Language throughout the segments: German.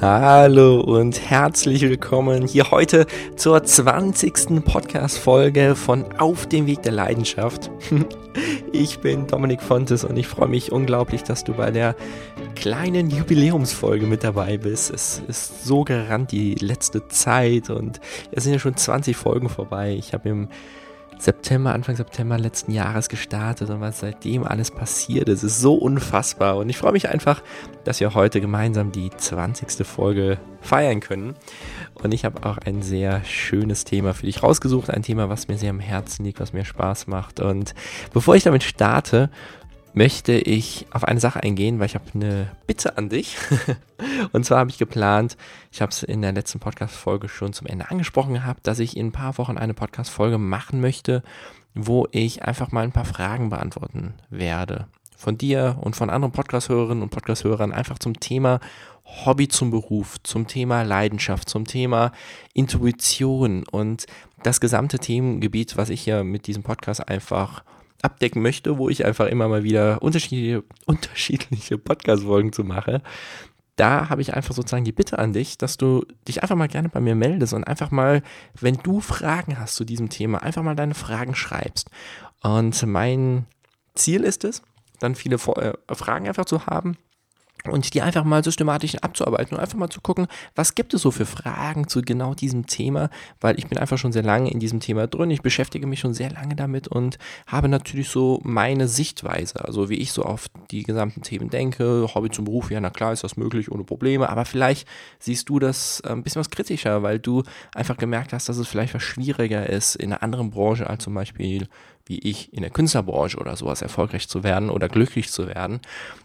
Hallo und herzlich willkommen hier heute zur 20. Podcast-Folge von Auf dem Weg der Leidenschaft. Ich bin Dominik Fontes und ich freue mich unglaublich, dass du bei der kleinen Jubiläumsfolge mit dabei bist. Es ist so gerannt die letzte Zeit und es sind ja schon 20 Folgen vorbei. Ich habe im September, Anfang September letzten Jahres gestartet und was seitdem alles passiert ist, ist so unfassbar. Und ich freue mich einfach, dass wir heute gemeinsam die 20. Folge feiern können. Und ich habe auch ein sehr schönes Thema für dich rausgesucht, ein Thema, was mir sehr am Herzen liegt, was mir Spaß macht. Und bevor ich damit starte, möchte ich auf eine Sache eingehen, weil ich habe eine Bitte an dich. und zwar habe ich geplant, ich habe es in der letzten Podcast-Folge schon zum Ende angesprochen gehabt, dass ich in ein paar Wochen eine Podcast-Folge machen möchte, wo ich einfach mal ein paar Fragen beantworten werde. Von dir und von anderen Podcast-Hörerinnen und Podcast-Hörern einfach zum Thema Hobby zum Beruf, zum Thema Leidenschaft, zum Thema Intuition und das gesamte Themengebiet, was ich hier mit diesem Podcast einfach abdecken möchte, wo ich einfach immer mal wieder unterschiedliche, unterschiedliche Podcast-Folgen zu mache, da habe ich einfach sozusagen die Bitte an dich, dass du dich einfach mal gerne bei mir meldest und einfach mal, wenn du Fragen hast zu diesem Thema, einfach mal deine Fragen schreibst. Und mein Ziel ist es, dann viele äh, Fragen einfach zu haben, und die einfach mal systematisch abzuarbeiten und einfach mal zu gucken, was gibt es so für Fragen zu genau diesem Thema, weil ich bin einfach schon sehr lange in diesem Thema drin, ich beschäftige mich schon sehr lange damit und habe natürlich so meine Sichtweise, also wie ich so auf die gesamten Themen denke, Hobby zum Beruf, ja na klar ist das möglich ohne Probleme, aber vielleicht siehst du das äh, ein bisschen was kritischer, weil du einfach gemerkt hast, dass es vielleicht was schwieriger ist in einer anderen Branche als zum Beispiel wie ich in der Künstlerbranche oder sowas erfolgreich zu werden oder glücklich zu werden.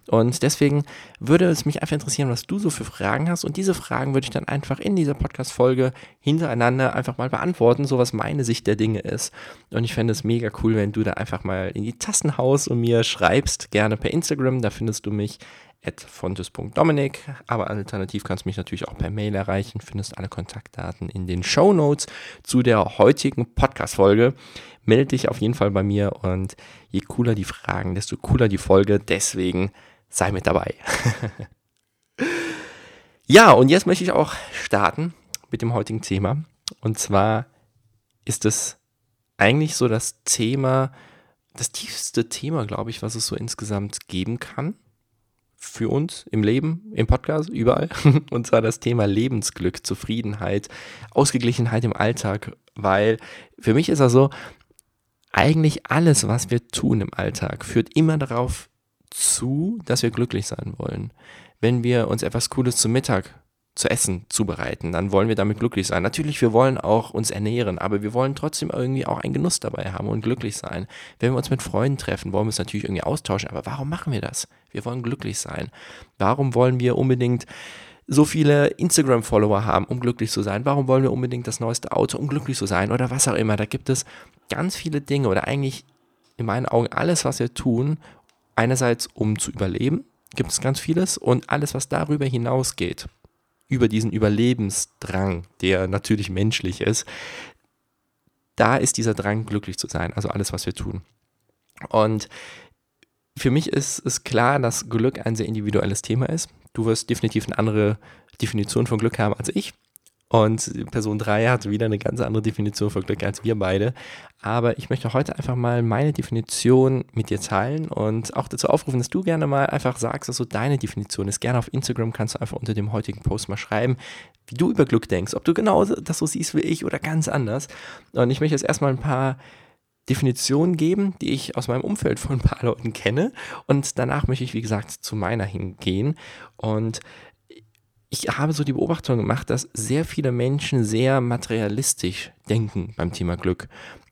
Und deswegen würde es mich einfach interessieren, was du so für Fragen hast. Und diese Fragen würde ich dann einfach in dieser Podcast-Folge hintereinander einfach mal beantworten, so was meine Sicht der Dinge ist. Und ich fände es mega cool, wenn du da einfach mal in die Tasten haust und mir schreibst, gerne per Instagram. Da findest du mich fontes.dominik, aber alternativ kannst du mich natürlich auch per Mail erreichen, findest alle Kontaktdaten in den Show Notes zu der heutigen Podcast-Folge. Melde dich auf jeden Fall bei mir und je cooler die Fragen, desto cooler die Folge, deswegen sei mit dabei. ja, und jetzt möchte ich auch starten mit dem heutigen Thema. Und zwar ist es eigentlich so das Thema, das tiefste Thema, glaube ich, was es so insgesamt geben kann für uns im Leben, im Podcast, überall. Und zwar das Thema Lebensglück, Zufriedenheit, Ausgeglichenheit im Alltag. Weil für mich ist das so, eigentlich alles, was wir tun im Alltag, führt immer darauf zu, dass wir glücklich sein wollen. Wenn wir uns etwas Cooles zum Mittag zu essen zubereiten, dann wollen wir damit glücklich sein. Natürlich, wir wollen auch uns ernähren, aber wir wollen trotzdem irgendwie auch einen Genuss dabei haben und glücklich sein. Wenn wir uns mit Freunden treffen, wollen wir uns natürlich irgendwie austauschen, aber warum machen wir das? Wir wollen glücklich sein. Warum wollen wir unbedingt so viele Instagram-Follower haben, um glücklich zu sein? Warum wollen wir unbedingt das neueste Auto, um glücklich zu sein? Oder was auch immer. Da gibt es ganz viele Dinge oder eigentlich in meinen Augen alles, was wir tun, einerseits um zu überleben, gibt es ganz vieles und alles, was darüber hinausgeht, über diesen Überlebensdrang, der natürlich menschlich ist, da ist dieser Drang, glücklich zu sein, also alles, was wir tun. Und für mich ist es klar, dass Glück ein sehr individuelles Thema ist. Du wirst definitiv eine andere Definition von Glück haben als ich. Und Person 3 hat wieder eine ganz andere Definition von Glück als wir beide. Aber ich möchte heute einfach mal meine Definition mit dir teilen und auch dazu aufrufen, dass du gerne mal einfach sagst, was so deine Definition ist. Gerne auf Instagram kannst du einfach unter dem heutigen Post mal schreiben, wie du über Glück denkst. Ob du genau das so siehst wie ich oder ganz anders. Und ich möchte jetzt erstmal ein paar Definitionen geben, die ich aus meinem Umfeld von ein paar Leuten kenne. Und danach möchte ich, wie gesagt, zu meiner hingehen. Und ich habe so die Beobachtung gemacht, dass sehr viele Menschen sehr materialistisch denken beim Thema Glück.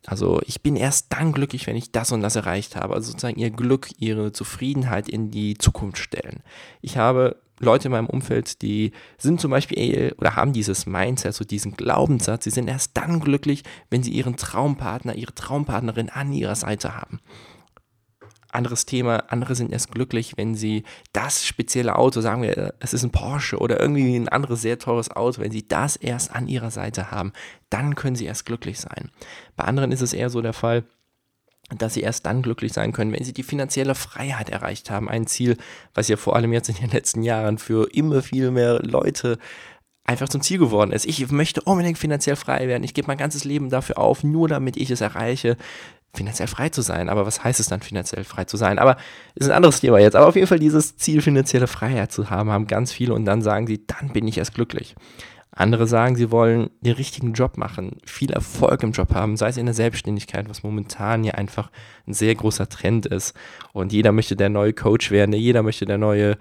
Also ich bin erst dann glücklich, wenn ich das und das erreicht habe. Also sozusagen ihr Glück, ihre Zufriedenheit in die Zukunft stellen. Ich habe Leute in meinem Umfeld, die sind zum Beispiel oder haben dieses Mindset, so diesen Glaubenssatz, sie sind erst dann glücklich, wenn sie ihren Traumpartner, ihre Traumpartnerin an ihrer Seite haben anderes Thema. Andere sind erst glücklich, wenn sie das spezielle Auto, sagen wir, es ist ein Porsche oder irgendwie ein anderes sehr teures Auto, wenn sie das erst an ihrer Seite haben, dann können sie erst glücklich sein. Bei anderen ist es eher so der Fall, dass sie erst dann glücklich sein können, wenn sie die finanzielle Freiheit erreicht haben. Ein Ziel, was ja vor allem jetzt in den letzten Jahren für immer viel mehr Leute einfach zum Ziel geworden ist. Ich möchte unbedingt finanziell frei werden. Ich gebe mein ganzes Leben dafür auf, nur damit ich es erreiche, finanziell frei zu sein. Aber was heißt es dann, finanziell frei zu sein? Aber ist ein anderes Thema jetzt. Aber auf jeden Fall dieses Ziel, finanzielle Freiheit zu haben, haben ganz viele und dann sagen sie, dann bin ich erst glücklich. Andere sagen, sie wollen den richtigen Job machen, viel Erfolg im Job haben, sei es in der Selbstständigkeit, was momentan ja einfach ein sehr großer Trend ist. Und jeder möchte der neue Coach werden, jeder möchte der neue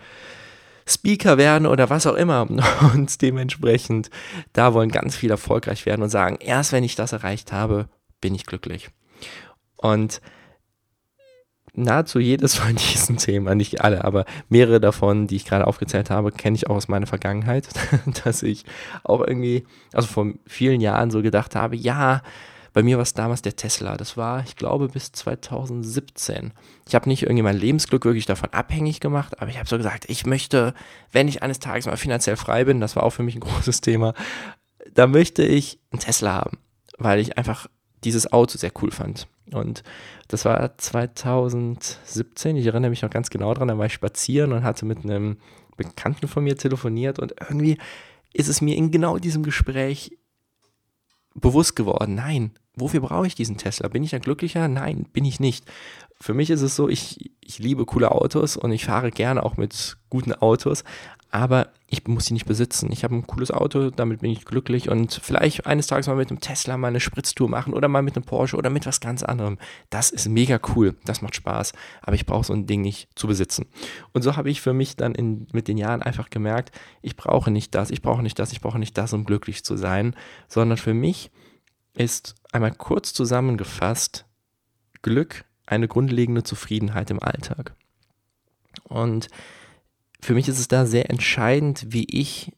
Speaker werden oder was auch immer. Und dementsprechend, da wollen ganz viele erfolgreich werden und sagen, erst wenn ich das erreicht habe, bin ich glücklich. Und nahezu jedes von diesen Themen, nicht alle, aber mehrere davon, die ich gerade aufgezählt habe, kenne ich auch aus meiner Vergangenheit, dass ich auch irgendwie, also vor vielen Jahren so gedacht habe, ja, bei mir war es damals der Tesla. Das war, ich glaube, bis 2017. Ich habe nicht irgendwie mein Lebensglück wirklich davon abhängig gemacht, aber ich habe so gesagt, ich möchte, wenn ich eines Tages mal finanziell frei bin, das war auch für mich ein großes Thema, da möchte ich einen Tesla haben, weil ich einfach dieses Auto sehr cool fand. Und das war 2017, ich erinnere mich noch ganz genau dran, da war ich spazieren und hatte mit einem Bekannten von mir telefoniert und irgendwie ist es mir in genau diesem Gespräch bewusst geworden, nein, wofür brauche ich diesen Tesla? Bin ich ein glücklicher? Nein, bin ich nicht. Für mich ist es so, ich, ich liebe coole Autos und ich fahre gerne auch mit guten Autos, aber ich muss sie nicht besitzen. Ich habe ein cooles Auto, damit bin ich glücklich und vielleicht eines Tages mal mit einem Tesla mal eine Spritztour machen oder mal mit einem Porsche oder mit was ganz anderem. Das ist mega cool, das macht Spaß, aber ich brauche so ein Ding nicht zu besitzen. Und so habe ich für mich dann in, mit den Jahren einfach gemerkt, ich brauche nicht das, ich brauche nicht das, ich brauche nicht das, um glücklich zu sein, sondern für mich ist einmal kurz zusammengefasst Glück eine grundlegende Zufriedenheit im Alltag. Und für mich ist es da sehr entscheidend, wie ich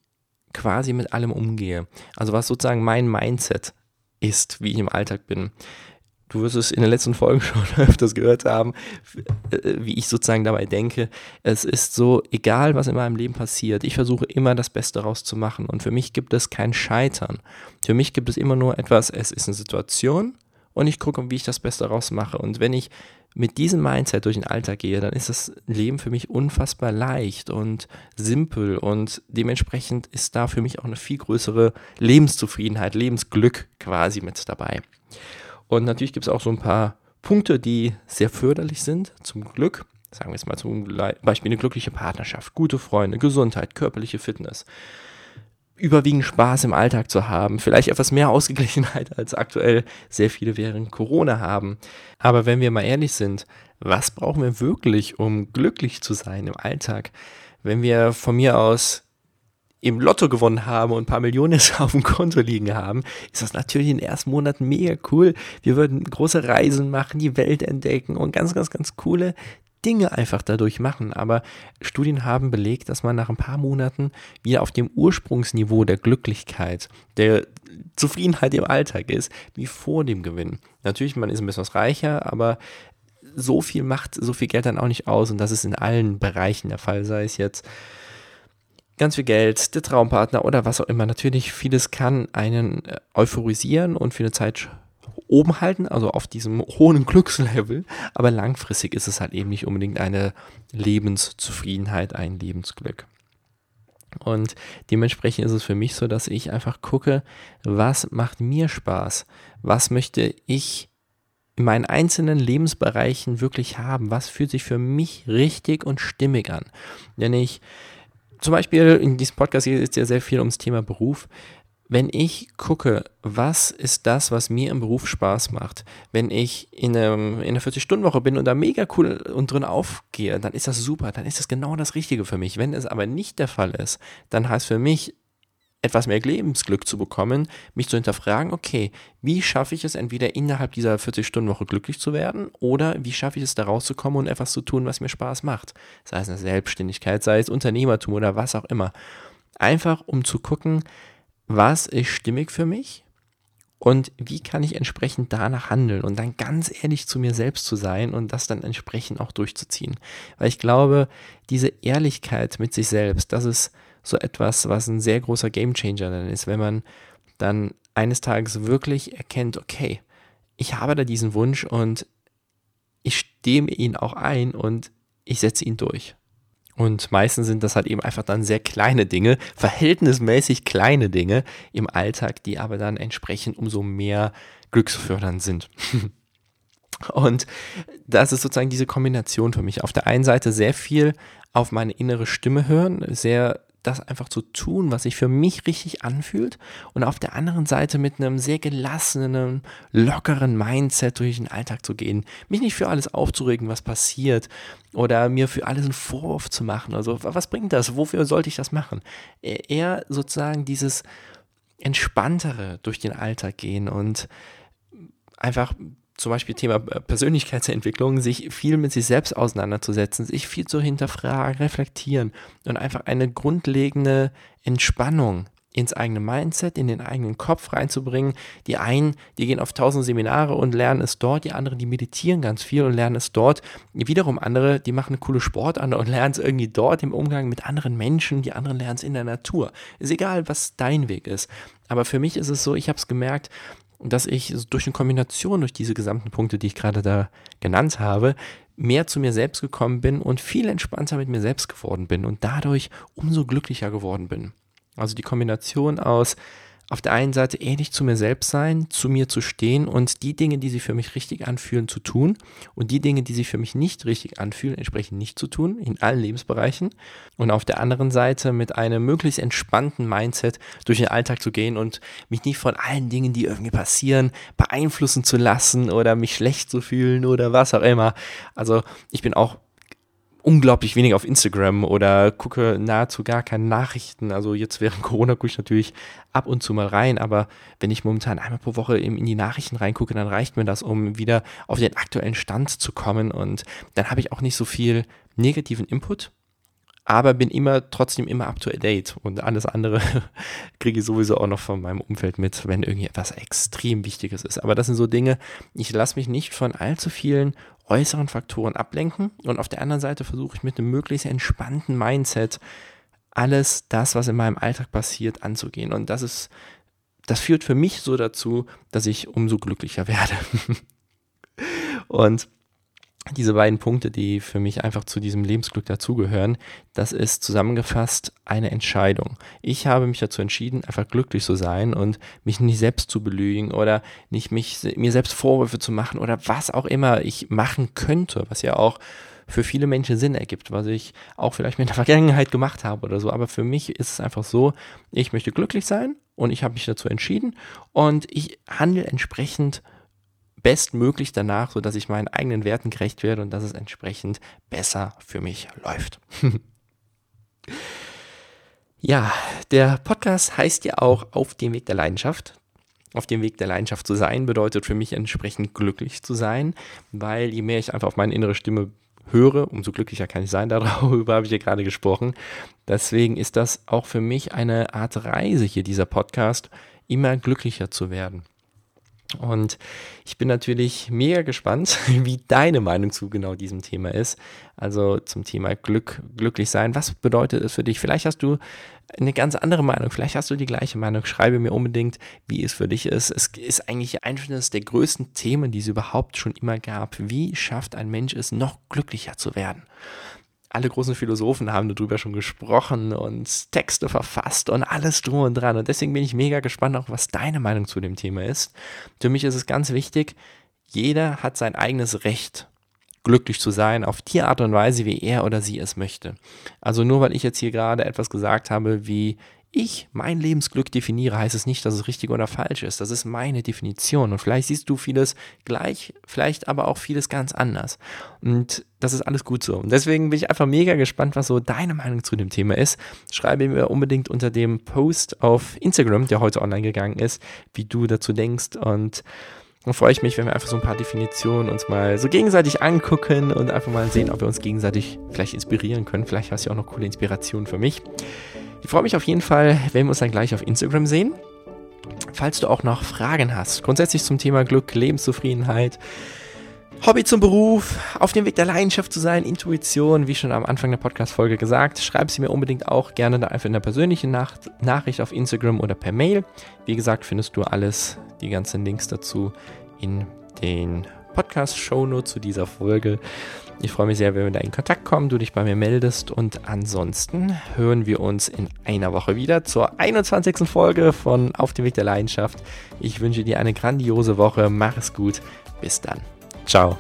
quasi mit allem umgehe. Also was sozusagen mein Mindset ist, wie ich im Alltag bin. Du wirst es in den letzten Folgen schon öfters gehört haben, äh, wie ich sozusagen dabei denke. Es ist so, egal was in meinem Leben passiert, ich versuche immer das Beste rauszumachen. Und für mich gibt es kein Scheitern. Für mich gibt es immer nur etwas, es ist eine Situation und ich gucke, wie ich das Beste rausmache. Und wenn ich mit diesem Mindset durch den Alltag gehe, dann ist das Leben für mich unfassbar leicht und simpel und dementsprechend ist da für mich auch eine viel größere Lebenszufriedenheit, Lebensglück quasi mit dabei. Und natürlich gibt es auch so ein paar Punkte, die sehr förderlich sind, zum Glück. Sagen wir jetzt mal zum Beispiel eine glückliche Partnerschaft, gute Freunde, Gesundheit, körperliche Fitness überwiegend Spaß im Alltag zu haben, vielleicht etwas mehr Ausgeglichenheit als aktuell sehr viele während Corona haben. Aber wenn wir mal ehrlich sind, was brauchen wir wirklich, um glücklich zu sein im Alltag? Wenn wir von mir aus im Lotto gewonnen haben und ein paar Millionen auf dem Konto liegen haben, ist das natürlich in den ersten Monaten mega cool. Wir würden große Reisen machen, die Welt entdecken und ganz, ganz, ganz coole Dinge einfach dadurch machen. Aber Studien haben belegt, dass man nach ein paar Monaten wieder auf dem Ursprungsniveau der Glücklichkeit, der Zufriedenheit im Alltag ist, wie vor dem Gewinn. Natürlich, man ist ein bisschen was reicher, aber so viel macht so viel Geld dann auch nicht aus und das ist in allen Bereichen der Fall, sei es jetzt ganz viel Geld, der Traumpartner oder was auch immer. Natürlich, vieles kann einen äh, euphorisieren und für eine Zeit oben halten, also auf diesem hohen Glückslevel, aber langfristig ist es halt eben nicht unbedingt eine Lebenszufriedenheit, ein Lebensglück. Und dementsprechend ist es für mich so, dass ich einfach gucke, was macht mir Spaß? Was möchte ich in meinen einzelnen Lebensbereichen wirklich haben? Was fühlt sich für mich richtig und stimmig an? Denn ich, zum Beispiel in diesem Podcast geht es ja sehr viel ums Thema Beruf wenn ich gucke, was ist das, was mir im Beruf Spaß macht, wenn ich in, einem, in einer 40-Stunden-Woche bin und da mega cool und drin aufgehe, dann ist das super, dann ist das genau das Richtige für mich. Wenn es aber nicht der Fall ist, dann heißt für mich, etwas mehr Lebensglück zu bekommen, mich zu hinterfragen, okay, wie schaffe ich es entweder innerhalb dieser 40-Stunden-Woche glücklich zu werden oder wie schaffe ich es da rauszukommen und etwas zu tun, was mir Spaß macht. Sei es eine Selbstständigkeit, sei es Unternehmertum oder was auch immer. Einfach um zu gucken, was ist stimmig für mich und wie kann ich entsprechend danach handeln und dann ganz ehrlich zu mir selbst zu sein und das dann entsprechend auch durchzuziehen. Weil ich glaube, diese Ehrlichkeit mit sich selbst, das ist so etwas, was ein sehr großer Gamechanger dann ist, wenn man dann eines Tages wirklich erkennt, okay, ich habe da diesen Wunsch und ich stehe ihn auch ein und ich setze ihn durch. Und meistens sind das halt eben einfach dann sehr kleine Dinge, verhältnismäßig kleine Dinge im Alltag, die aber dann entsprechend umso mehr glücksfördernd sind. Und das ist sozusagen diese Kombination für mich. Auf der einen Seite sehr viel auf meine innere Stimme hören, sehr das einfach zu tun, was sich für mich richtig anfühlt und auf der anderen Seite mit einem sehr gelassenen, lockeren Mindset durch den Alltag zu gehen, mich nicht für alles aufzuregen, was passiert oder mir für alles einen Vorwurf zu machen. Also was bringt das? Wofür sollte ich das machen? E-, eher sozusagen dieses entspanntere durch den Alltag gehen und einfach zum Beispiel Thema äh, Persönlichkeitsentwicklung, sich viel mit sich selbst auseinanderzusetzen, sich viel zu hinterfragen, reflektieren und einfach eine grundlegende Entspannung ins eigene Mindset, in den eigenen Kopf reinzubringen. Die einen, die gehen auf tausend Seminare und lernen es dort, die anderen, die meditieren ganz viel und lernen es dort. Wiederum andere, die machen eine coole Sport an und lernen es irgendwie dort im Umgang mit anderen Menschen, die anderen lernen es in der Natur. Ist egal, was dein Weg ist. Aber für mich ist es so, ich habe es gemerkt, dass ich durch eine Kombination durch diese gesamten Punkte, die ich gerade da genannt habe, mehr zu mir selbst gekommen bin und viel entspannter mit mir selbst geworden bin und dadurch umso glücklicher geworden bin. Also die Kombination aus auf der einen Seite ähnlich zu mir selbst sein, zu mir zu stehen und die Dinge, die sich für mich richtig anfühlen, zu tun und die Dinge, die sich für mich nicht richtig anfühlen, entsprechend nicht zu tun, in allen Lebensbereichen. Und auf der anderen Seite mit einem möglichst entspannten Mindset durch den Alltag zu gehen und mich nicht von allen Dingen, die irgendwie passieren, beeinflussen zu lassen oder mich schlecht zu fühlen oder was auch immer. Also ich bin auch unglaublich wenig auf Instagram oder gucke nahezu gar keine Nachrichten. Also jetzt während Corona gucke ich natürlich ab und zu mal rein, aber wenn ich momentan einmal pro Woche in die Nachrichten reingucke, dann reicht mir das, um wieder auf den aktuellen Stand zu kommen und dann habe ich auch nicht so viel negativen Input aber bin immer trotzdem immer up to date und alles andere kriege ich sowieso auch noch von meinem Umfeld mit, wenn irgendwie etwas extrem Wichtiges ist. Aber das sind so Dinge, ich lasse mich nicht von allzu vielen äußeren Faktoren ablenken und auf der anderen Seite versuche ich mit einem möglichst entspannten Mindset alles das, was in meinem Alltag passiert, anzugehen. Und das ist, das führt für mich so dazu, dass ich umso glücklicher werde. und diese beiden Punkte, die für mich einfach zu diesem Lebensglück dazugehören, das ist zusammengefasst eine Entscheidung. Ich habe mich dazu entschieden, einfach glücklich zu sein und mich nicht selbst zu belügen oder nicht mich, mir selbst Vorwürfe zu machen oder was auch immer ich machen könnte, was ja auch für viele Menschen Sinn ergibt, was ich auch vielleicht in der Vergangenheit gemacht habe oder so. Aber für mich ist es einfach so, ich möchte glücklich sein und ich habe mich dazu entschieden und ich handle entsprechend bestmöglich danach, sodass ich meinen eigenen Werten gerecht werde und dass es entsprechend besser für mich läuft. ja, der Podcast heißt ja auch Auf dem Weg der Leidenschaft. Auf dem Weg der Leidenschaft zu sein bedeutet für mich entsprechend glücklich zu sein, weil je mehr ich einfach auf meine innere Stimme höre, umso glücklicher kann ich sein. Darüber habe ich ja gerade gesprochen. Deswegen ist das auch für mich eine Art Reise hier, dieser Podcast, immer glücklicher zu werden. Und ich bin natürlich mega gespannt, wie deine Meinung zu genau diesem Thema ist. Also zum Thema Glück, glücklich sein. Was bedeutet es für dich? Vielleicht hast du eine ganz andere Meinung. Vielleicht hast du die gleiche Meinung. Schreibe mir unbedingt, wie es für dich ist. Es ist eigentlich eines der größten Themen, die es überhaupt schon immer gab. Wie schafft ein Mensch es, noch glücklicher zu werden? Alle großen Philosophen haben darüber schon gesprochen und Texte verfasst und alles drum und dran. Und deswegen bin ich mega gespannt, auch was deine Meinung zu dem Thema ist. Für mich ist es ganz wichtig, jeder hat sein eigenes Recht, glücklich zu sein, auf die Art und Weise, wie er oder sie es möchte. Also nur weil ich jetzt hier gerade etwas gesagt habe, wie ich mein Lebensglück definiere, heißt es nicht, dass es richtig oder falsch ist. Das ist meine Definition. Und vielleicht siehst du vieles gleich, vielleicht aber auch vieles ganz anders. Und das ist alles gut so. Und deswegen bin ich einfach mega gespannt, was so deine Meinung zu dem Thema ist. Schreibe mir unbedingt unter dem Post auf Instagram, der heute online gegangen ist, wie du dazu denkst. Und dann freue ich mich, wenn wir einfach so ein paar Definitionen uns mal so gegenseitig angucken und einfach mal sehen, ob wir uns gegenseitig vielleicht inspirieren können. Vielleicht hast du auch noch coole Inspirationen für mich. Ich freue mich auf jeden Fall, wenn wir uns dann gleich auf Instagram sehen. Falls du auch noch Fragen hast, grundsätzlich zum Thema Glück, Lebenszufriedenheit, Hobby zum Beruf, auf dem Weg der Leidenschaft zu sein, Intuition, wie schon am Anfang der Podcast-Folge gesagt, schreib sie mir unbedingt auch gerne da einfach in der persönlichen Nach Nachricht auf Instagram oder per Mail. Wie gesagt, findest du alles, die ganzen Links dazu in den Podcast-Shownote zu dieser Folge. Ich freue mich sehr, wenn wir da in Kontakt kommen, du dich bei mir meldest und ansonsten hören wir uns in einer Woche wieder zur 21. Folge von Auf dem Weg der Leidenschaft. Ich wünsche dir eine grandiose Woche, mach es gut, bis dann. Ciao.